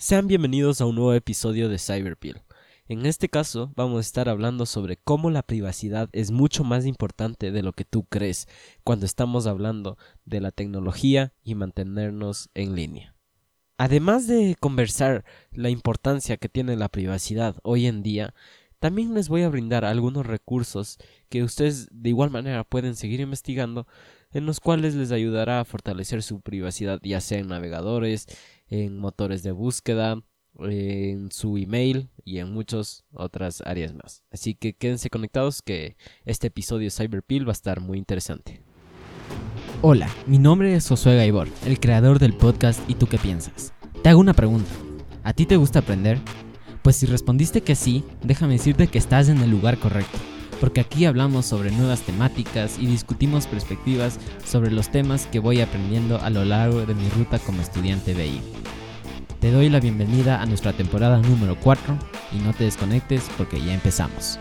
Sean bienvenidos a un nuevo episodio de Cyberpeel. En este caso vamos a estar hablando sobre cómo la privacidad es mucho más importante de lo que tú crees cuando estamos hablando de la tecnología y mantenernos en línea. Además de conversar la importancia que tiene la privacidad hoy en día, también les voy a brindar algunos recursos que ustedes de igual manera pueden seguir investigando en los cuales les ayudará a fortalecer su privacidad ya sea en navegadores, en motores de búsqueda, en su email y en muchas otras áreas más. Así que quédense conectados que este episodio de Cyberpeel va a estar muy interesante. Hola, mi nombre es Josué Gaibor, el creador del podcast ¿Y tú qué piensas? Te hago una pregunta. ¿A ti te gusta aprender? Pues si respondiste que sí, déjame decirte que estás en el lugar correcto, porque aquí hablamos sobre nuevas temáticas y discutimos perspectivas sobre los temas que voy aprendiendo a lo largo de mi ruta como estudiante BI. Te doy la bienvenida a nuestra temporada número 4 y no te desconectes porque ya empezamos.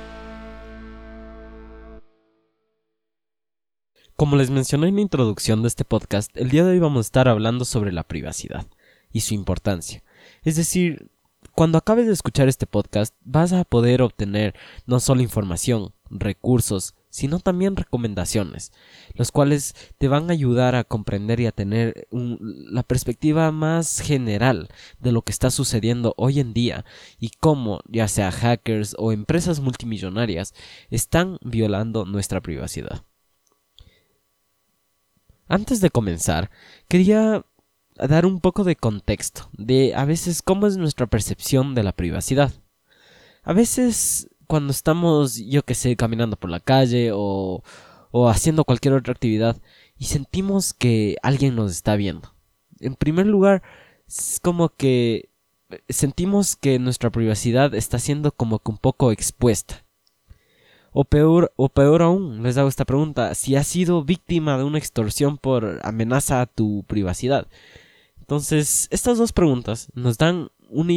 Como les mencioné en la introducción de este podcast, el día de hoy vamos a estar hablando sobre la privacidad y su importancia. Es decir, cuando acabes de escuchar este podcast vas a poder obtener no solo información, recursos, sino también recomendaciones, los cuales te van a ayudar a comprender y a tener la perspectiva más general de lo que está sucediendo hoy en día y cómo, ya sea hackers o empresas multimillonarias, están violando nuestra privacidad. Antes de comenzar, quería dar un poco de contexto de a veces cómo es nuestra percepción de la privacidad. A veces cuando estamos, yo que sé, caminando por la calle o, o haciendo cualquier otra actividad y sentimos que alguien nos está viendo. En primer lugar, es como que sentimos que nuestra privacidad está siendo como que un poco expuesta. O peor, o peor aún, les hago esta pregunta, si has sido víctima de una extorsión por amenaza a tu privacidad. Entonces, estas dos preguntas nos dan una,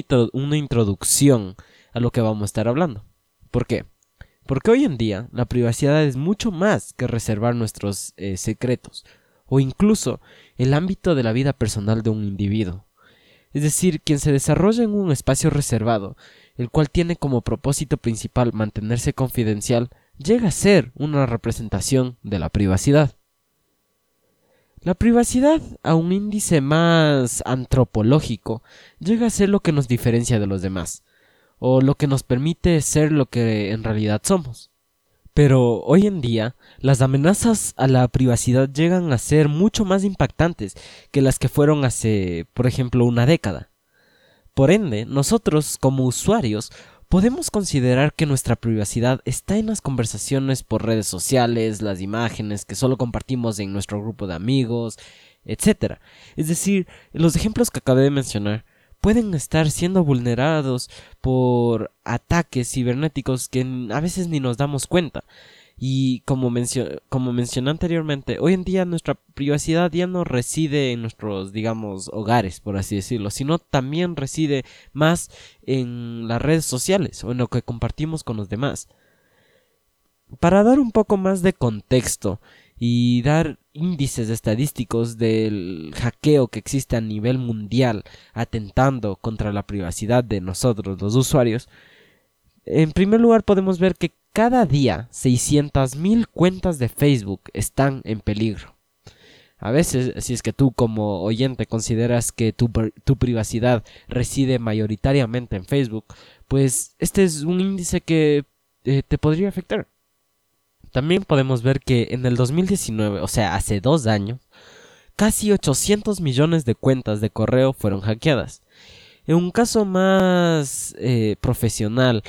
introducción a lo que vamos a estar hablando. ¿Por qué? Porque hoy en día la privacidad es mucho más que reservar nuestros eh, secretos o incluso el ámbito de la vida personal de un individuo. Es decir, quien se desarrolla en un espacio reservado, el cual tiene como propósito principal mantenerse confidencial, llega a ser una representación de la privacidad. La privacidad, a un índice más antropológico, llega a ser lo que nos diferencia de los demás, o lo que nos permite ser lo que en realidad somos. Pero hoy en día las amenazas a la privacidad llegan a ser mucho más impactantes que las que fueron hace, por ejemplo, una década. Por ende, nosotros, como usuarios, podemos considerar que nuestra privacidad está en las conversaciones por redes sociales, las imágenes que solo compartimos en nuestro grupo de amigos, etc. Es decir, los ejemplos que acabé de mencionar pueden estar siendo vulnerados por ataques cibernéticos que a veces ni nos damos cuenta. Y como, como mencioné anteriormente, hoy en día nuestra privacidad ya no reside en nuestros, digamos, hogares, por así decirlo, sino también reside más en las redes sociales o en lo que compartimos con los demás. Para dar un poco más de contexto y dar índices estadísticos del hackeo que existe a nivel mundial atentando contra la privacidad de nosotros los usuarios, en primer lugar podemos ver que cada día 600.000 cuentas de Facebook están en peligro. A veces, si es que tú como oyente consideras que tu, privacidad reside mayoritariamente en Facebook, pues este es un índice que eh, te podría afectar. También podemos ver que en el 2019, o sea, hace dos años, casi 800 millones de cuentas de correo fueron hackeadas. En un caso más eh, profesional,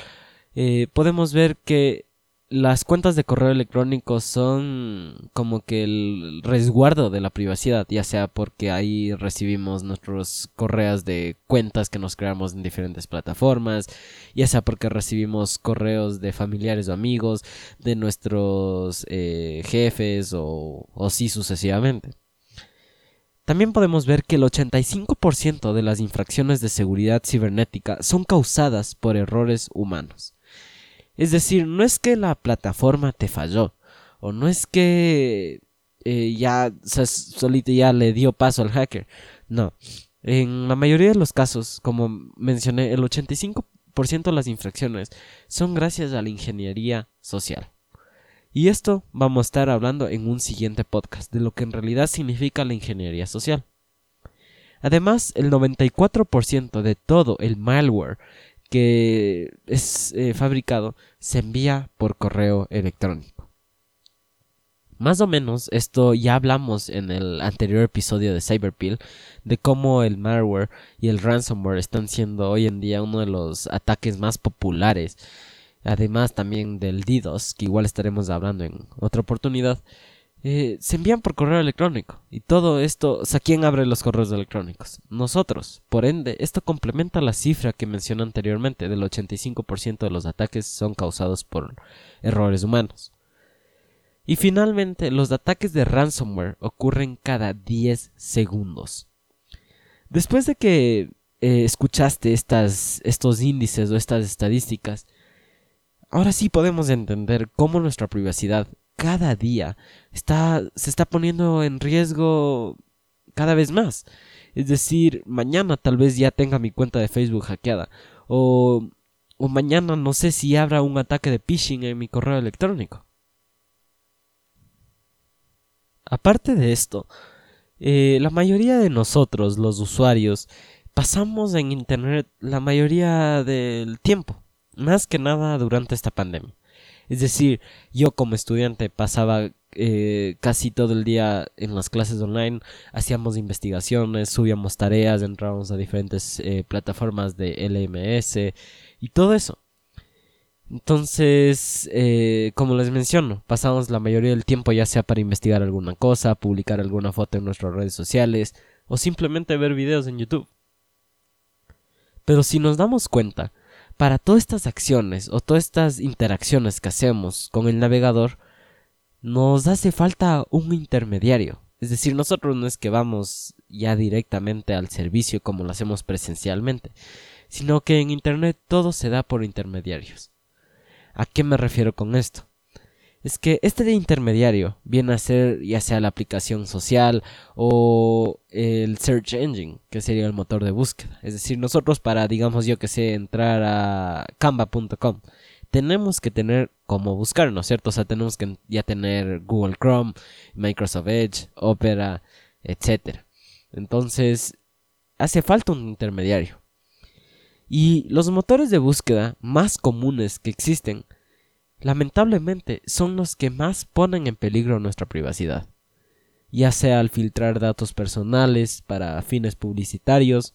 eh, podemos ver que las cuentas de correo electrónico son como que el resguardo de la privacidad, ya sea porque ahí recibimos nuestros correos de cuentas que nos creamos en diferentes plataformas, ya sea porque recibimos correos de familiares o amigos, de nuestros eh, jefes o, o sí sucesivamente. También podemos ver que el 85% de las infracciones de seguridad cibernética son causadas por errores humanos. Es decir, no es que la plataforma te falló, o no es que eh, ya solito ya le dio paso al hacker. No, En la mayoría de los casos, como mencioné, el 85% de las infracciones son gracias a la ingeniería social. Y esto vamos a estar hablando en un siguiente podcast de lo que en realidad significa la ingeniería social. Además, el 94% de todo el malware que es eh, fabricado se envía por correo electrónico. Más o menos, esto ya hablamos en el anterior episodio de Cyberpill, de cómo el malware y el ransomware están siendo hoy en día uno de los ataques más populares. Además también del DDoS, que igual estaremos hablando en otra oportunidad. Eh, se envían por correo electrónico. Y todo esto, o sea, ¿quién abre los correos electrónicos? Nosotros. Por ende, esto complementa la cifra que mencioné anteriormente, del 85% de los ataques son causados por errores humanos. Y finalmente, los ataques de ransomware ocurren cada 10 segundos. Después de que eh, escuchaste estas, estos índices o estas estadísticas, ahora sí podemos entender cómo nuestra privacidad cada día está, se está poniendo en riesgo cada vez más. Es decir, mañana tal vez ya tenga mi cuenta de Facebook hackeada. O, o mañana no sé si habrá un ataque de phishing en mi correo electrónico. Aparte de esto, eh, la mayoría de nosotros, los usuarios, pasamos en Internet la mayoría del tiempo, más que nada durante esta pandemia. Es decir, yo como estudiante pasaba eh, casi todo el día en las clases online, hacíamos investigaciones, subíamos tareas, entrábamos a diferentes eh, plataformas de LMS y todo eso. Entonces, eh, como les menciono, pasamos la mayoría del tiempo ya sea para investigar alguna cosa, publicar alguna foto en nuestras redes sociales o simplemente ver videos en YouTube. Pero si nos damos cuenta, para todas estas acciones o todas estas interacciones que hacemos con el navegador, nos hace falta un intermediario. Es decir, nosotros no es que vamos ya directamente al servicio como lo hacemos presencialmente, sino que en Internet todo se da por intermediarios. ¿A qué me refiero con esto? Es que este de intermediario viene a ser ya sea la aplicación social o el search engine, que sería el motor de búsqueda. Es decir, nosotros para, digamos yo que sé, entrar a canva.com, tenemos que tener cómo buscar, ¿no es cierto? O sea, tenemos que ya tener Google Chrome, Microsoft Edge, Opera, etc. Entonces, hace falta un intermediario. Y los motores de búsqueda más comunes que existen lamentablemente son los que más ponen en peligro nuestra privacidad, ya sea al filtrar datos personales para fines publicitarios,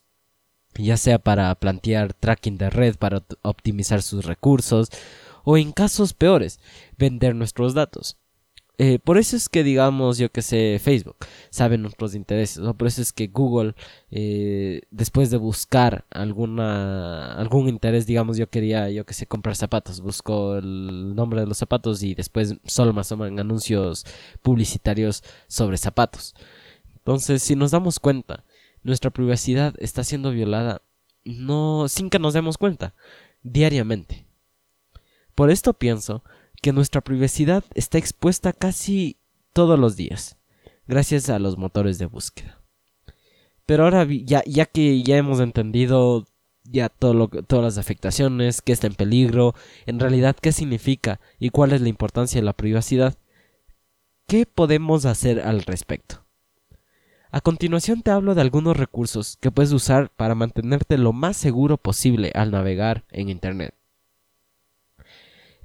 ya sea para plantear tracking de red para optimizar sus recursos, o en casos peores, vender nuestros datos. Eh, por eso es que digamos, yo que sé, Facebook sabe nuestros intereses, o por eso es que Google, eh, después de buscar alguna, algún interés, digamos, yo quería, yo que sé, comprar zapatos, busco el nombre de los zapatos y después solo o menos anuncios publicitarios sobre zapatos. Entonces, si nos damos cuenta, nuestra privacidad está siendo violada no sin que nos demos cuenta, diariamente. Por esto pienso que nuestra privacidad está expuesta casi todos los días, gracias a los motores de búsqueda. Pero ahora, ya, ya que ya hemos entendido ya todo lo, todas las afectaciones, qué está en peligro, en realidad qué significa y cuál es la importancia de la privacidad, ¿qué podemos hacer al respecto? A continuación te hablo de algunos recursos que puedes usar para mantenerte lo más seguro posible al navegar en Internet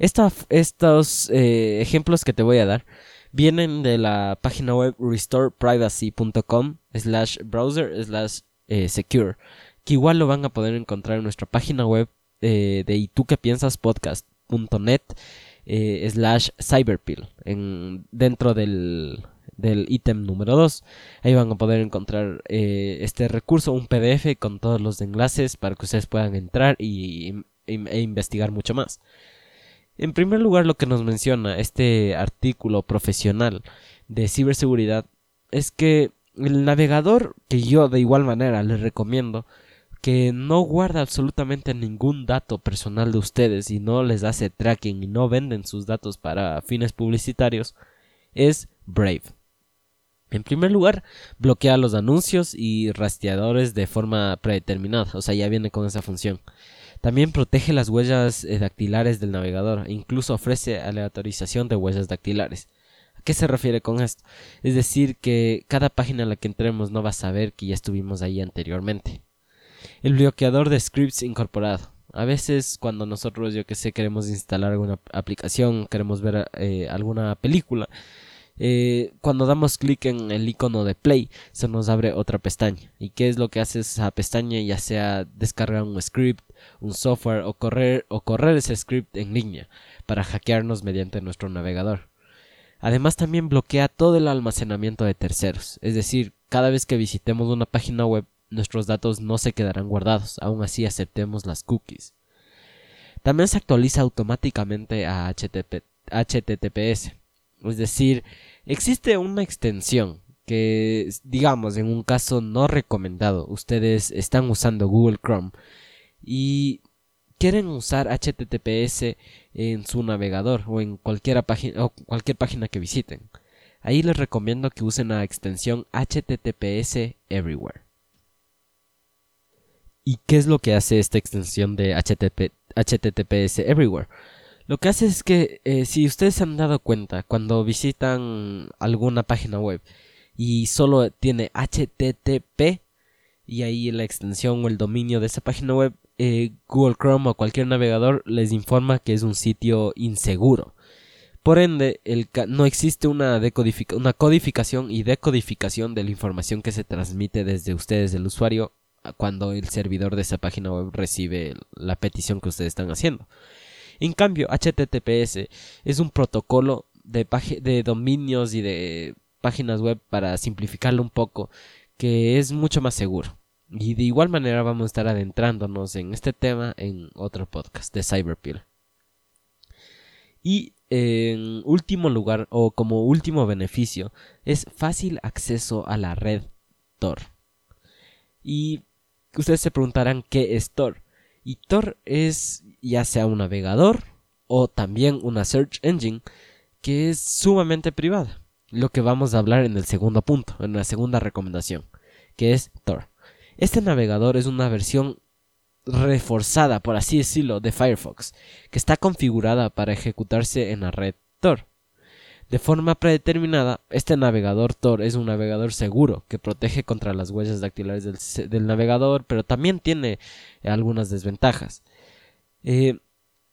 estos eh, ejemplos que te voy a dar vienen de la página web restoreprivacy.com slash browser slash eh, secure, que igual lo van a poder encontrar en nuestra página web eh, de y tú que piensas podcast.net slash cyberpill en, dentro del del ítem número 2. Ahí van a poder encontrar este recurso, un PDF con todos los enlaces para que ustedes puedan entrar y, e investigar mucho más. En primer lugar, lo que nos menciona este artículo profesional de ciberseguridad es que el navegador, que yo de igual manera les recomiendo, que no guarda absolutamente ningún dato personal de ustedes y no les hace tracking y no venden sus datos para fines publicitarios, es Brave. En primer lugar, bloquea los anuncios y rastreadores de forma predeterminada, o sea, ya viene con esa función. También protege las huellas eh, dactilares del navegador e incluso ofrece aleatorización de huellas dactilares. ¿A qué se refiere con esto? Es decir, que cada página a la que entremos no va a saber que ya estuvimos ahí anteriormente. El bloqueador de scripts incorporado. A veces cuando nosotros, yo que sé, queremos instalar alguna aplicación, queremos ver eh, alguna película, eh, cuando damos clic en el icono de play se nos abre otra pestaña. Y qué es lo que hace esa pestaña ya sea descargar un script un software o correr o correr ese script en línea para hackearnos mediante nuestro navegador. Además también bloquea todo el almacenamiento de terceros. Es decir cada vez que visitemos una página web nuestros datos no se quedarán guardados. Aún así aceptemos las cookies. También se actualiza automáticamente a HTTPS es decir, existe una extensión que, digamos, en un caso no recomendado, ustedes están usando Google Chrome y quieren usar HTTPS en su navegador o en cualquier página, o cualquier página que visiten. Ahí les recomiendo que usen la extensión HTTPS Everywhere. ¿Y qué es lo que hace esta extensión de HTTPS Everywhere? Lo que hace es que eh, si ustedes se han dado cuenta cuando visitan alguna página web y solo tiene HTTP y ahí la extensión o el dominio de esa página web, eh, Google Chrome o cualquier navegador les informa que es un sitio inseguro. Por ende, no existe una, una codificación y decodificación de la información que se transmite desde ustedes, el usuario, cuando el servidor de esa página web recibe la petición que ustedes están haciendo. En cambio, HTTPS es un protocolo de, de dominios y de páginas web para simplificarlo un poco, que es mucho más seguro. Y de igual manera vamos a estar adentrándonos en este tema en otro podcast de Cyberpill. Y en último lugar, o como último beneficio, es fácil acceso a la red Tor. Y ustedes se preguntarán qué es Tor. Y Tor es ya sea un navegador o también una search engine que es sumamente privada. Lo que vamos a hablar en el segundo punto, en la segunda recomendación, que es Tor. Este navegador es una versión reforzada, por así decirlo, de Firefox, que está configurada para ejecutarse en la red Tor. De forma predeterminada, este navegador Tor es un navegador seguro que protege contra las huellas dactilares del, navegador, pero también tiene algunas desventajas. Eh,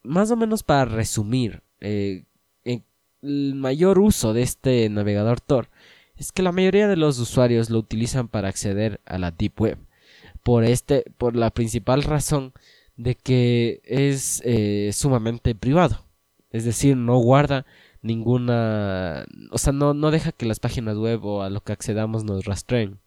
más o menos para resumir, eh, el mayor uso de este navegador Tor es que la mayoría de los usuarios lo utilizan para acceder a la Deep Web. Por, este, por la principal razón de que es eh, sumamente privado. Es decir, no guarda ninguna, o sea, no, no deja que las páginas web o a lo que accedamos nos rastreen.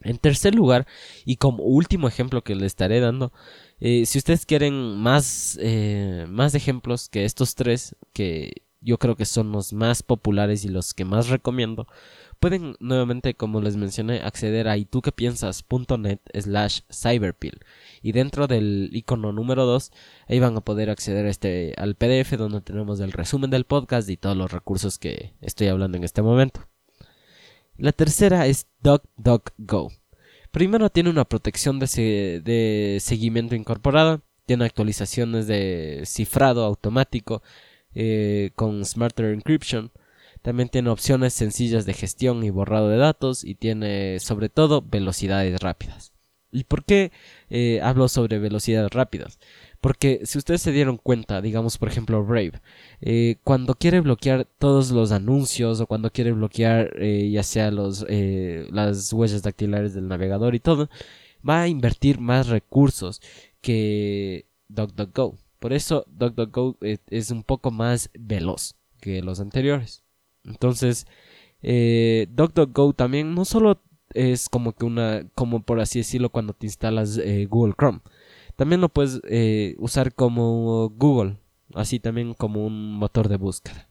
En tercer lugar, y como último ejemplo que le estaré dando, eh, si ustedes quieren más, eh, más ejemplos que estos tres, que yo creo que son los más populares y los que más recomiendo, pueden nuevamente, como les mencioné, acceder a ituquepiensas.net slash cyberpill y dentro del icono número 2 ahí van a poder acceder a este, al PDF donde tenemos el resumen del podcast y todos los recursos que estoy hablando en este momento. La tercera es DuckDuckGo. Primero tiene una protección de, de seguimiento incorporada, tiene actualizaciones de cifrado automático eh, con Smarter Encryption, también tiene opciones sencillas de gestión y borrado de datos y tiene sobre todo velocidades rápidas. ¿Y por qué eh, hablo sobre velocidades rápidas? Porque si ustedes se dieron cuenta, digamos por ejemplo Brave, eh, cuando quiere bloquear todos los anuncios o cuando quiere bloquear eh, ya sea los, las huellas dactilares del navegador y todo, va a invertir más recursos que DuckDuckGo. Por eso DuckDuckGo es un poco más veloz que los anteriores. Entonces, eh, DuckDuckGo también no solo es como que una, como por así decirlo, cuando te instalas eh, Google Chrome. También lo puedes eh, usar como Google, así también como un motor de búsqueda.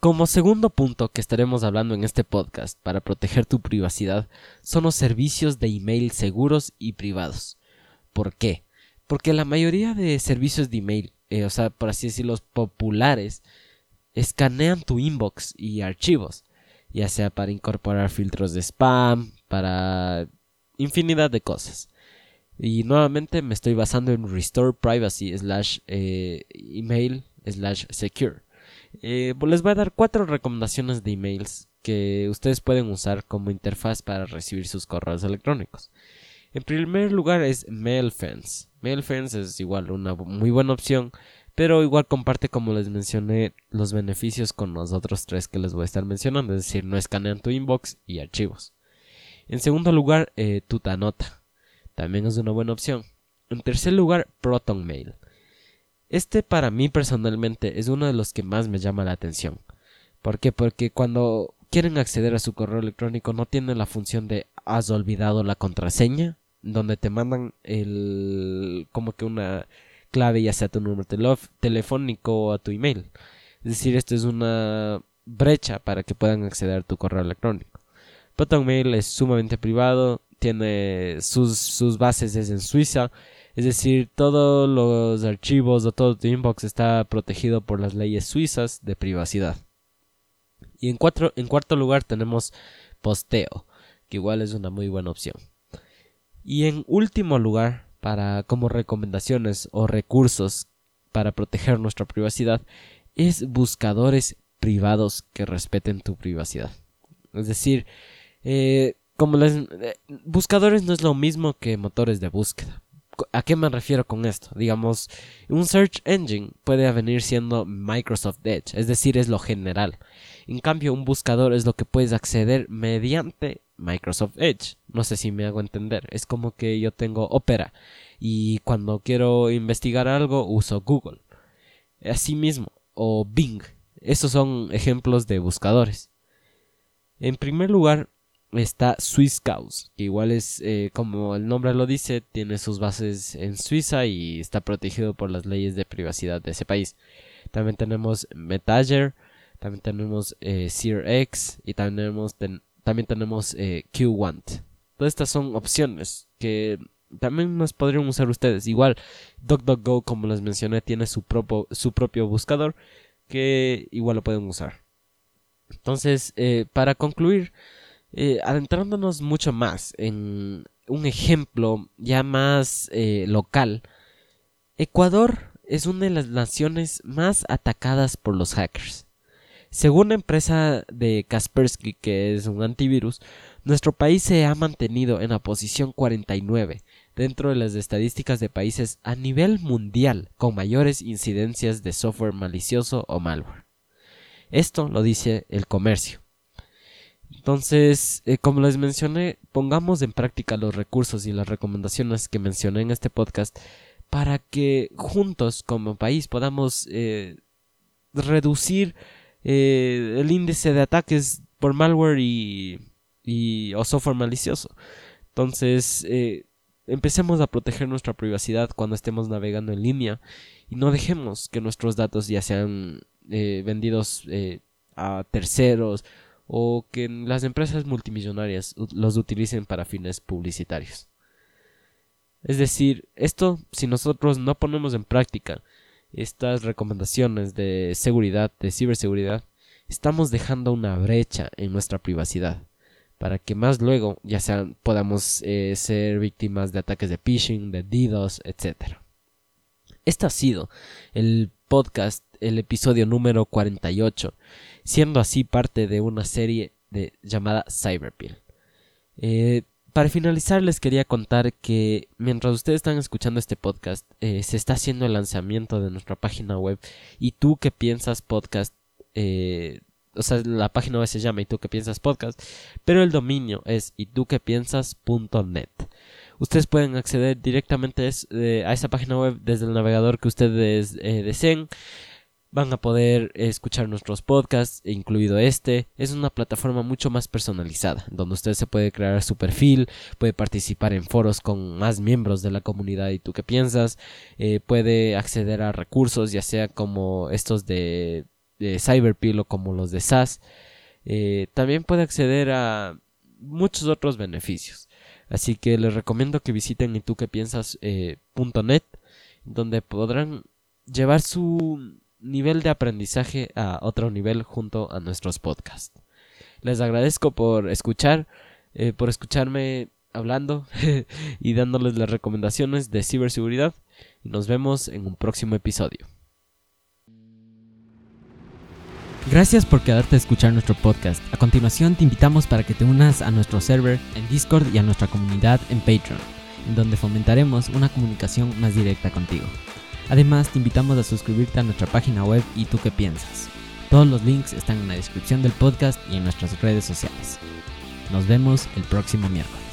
Como segundo punto que estaremos hablando en este podcast para proteger tu privacidad son los servicios de email seguros y privados. ¿Por qué? Porque la mayoría de servicios de email, eh, o sea, por así decirlo, populares, escanean tu inbox y archivos ya sea para incorporar filtros de spam, para infinidad de cosas. Y nuevamente me estoy basando en Restore Privacy slash eh, email slash secure. Eh, pues les voy a dar cuatro recomendaciones de emails que ustedes pueden usar como interfaz para recibir sus correos electrónicos. En primer lugar es MailFence. MailFence es igual una muy buena opción, pero igual comparte como les mencioné los beneficios con los otros tres que les voy a estar mencionando, es decir, no escanean tu inbox y archivos. En segundo lugar, eh, Tutanota. También es una buena opción. En tercer lugar, ProtonMail. Este para mí personalmente es uno de los que más me llama la atención. ¿Por qué? Porque cuando quieren acceder a su correo electrónico no tienen la función de has olvidado la contraseña, donde te mandan el como que una clave ya sea tu número telefónico o a tu email. Es decir, esto es una brecha para que puedan acceder a tu correo electrónico. ProtonMail es sumamente privado, tiene sus, sus bases en Suiza, es decir, todos los archivos o todo tu inbox está protegido por las leyes suizas de privacidad. Y en, cuatro, en cuarto lugar tenemos Posteo, que igual es una muy buena opción. Y en último lugar, para como recomendaciones o recursos para proteger nuestra privacidad, es buscadores privados que respeten tu privacidad. Es decir, eh, como les, eh, buscadores no es lo mismo que motores de búsqueda. ¿A qué me refiero con esto? Digamos, un search engine puede venir siendo Microsoft Edge, es decir, es lo general. En cambio, un buscador es lo que puedes acceder mediante Microsoft Edge. No sé si me hago entender. Es como que yo tengo Opera y cuando quiero investigar algo uso Google. Asimismo, o Bing. Estos son ejemplos de buscadores. En primer lugar, está Swisscaus, que igual es, eh, como el nombre lo dice, tiene sus bases en Suiza y está protegido por las leyes de privacidad de ese país. También tenemos Metager, también tenemos eh, y también tenemos, también tenemos eh, QWant. Todas estas son opciones que también nos podrían usar ustedes. Igual, DuckDuckGo, como les mencioné, tiene su propio, su propio buscador que igual lo pueden usar. Entonces, para concluir, eh, adentrándonos mucho más en un ejemplo ya más eh, local, Ecuador es una de las naciones más atacadas por los hackers. Según la empresa de Kaspersky, que es un antivirus, nuestro país se ha mantenido en la posición 49 dentro de las estadísticas de países a nivel mundial con mayores incidencias de software malicioso o malware. Esto lo dice el comercio. Entonces, eh, como les mencioné, pongamos en práctica los recursos y las recomendaciones que mencioné en este podcast para que juntos como país podamos eh, reducir eh, el índice de ataques por malware y, y software malicioso. Entonces, empecemos a proteger nuestra privacidad cuando estemos navegando en línea y no dejemos que nuestros datos ya sean vendidos a terceros o que las empresas multimillonarias los utilicen para fines publicitarios. Es decir, esto si nosotros no ponemos en práctica estas recomendaciones de seguridad, de ciberseguridad, estamos dejando una brecha en nuestra privacidad para que más luego ya sean podamos eh, ser víctimas de ataques de phishing, de DDoS, etc. Este ha sido el podcast, el episodio número 48 siendo así parte de una serie llamada Cyberpill. Eh, para finalizar les quería contar que mientras ustedes están escuchando este podcast eh, se está haciendo el lanzamiento de nuestra página web. Y tú que piensas podcast eh, o sea la página web se llama y tú que piensas podcast pero el dominio es y tú que piensas.net ustedes pueden acceder directamente a esa página web desde el navegador que ustedes deseen Van a poder escuchar nuestros podcasts, incluido este. Es una plataforma mucho más personalizada, donde usted se puede crear su perfil, puede participar en foros con más miembros de la comunidad y tú qué piensas, eh, puede acceder a recursos, ya sea como estos de, de Cyberpill o como los de SAS. Eh, también puede acceder a muchos otros beneficios. Así que les recomiendo que visiten y tú que piensas eh, donde podrán llevar su nivel de aprendizaje a otro nivel junto a nuestros podcasts. Les agradezco por escuchar, eh, por escucharme hablando y dándoles las recomendaciones de ciberseguridad. Nos vemos en un próximo episodio. Gracias por quedarte a escuchar nuestro podcast. A continuación te invitamos para que te unas a nuestro server en Discord y a nuestra comunidad en Patreon, en donde fomentaremos una comunicación más directa contigo. Además te invitamos a suscribirte a nuestra página web y tú qué piensas. Todos los links están en la descripción del podcast y en nuestras redes sociales. Nos vemos el próximo miércoles.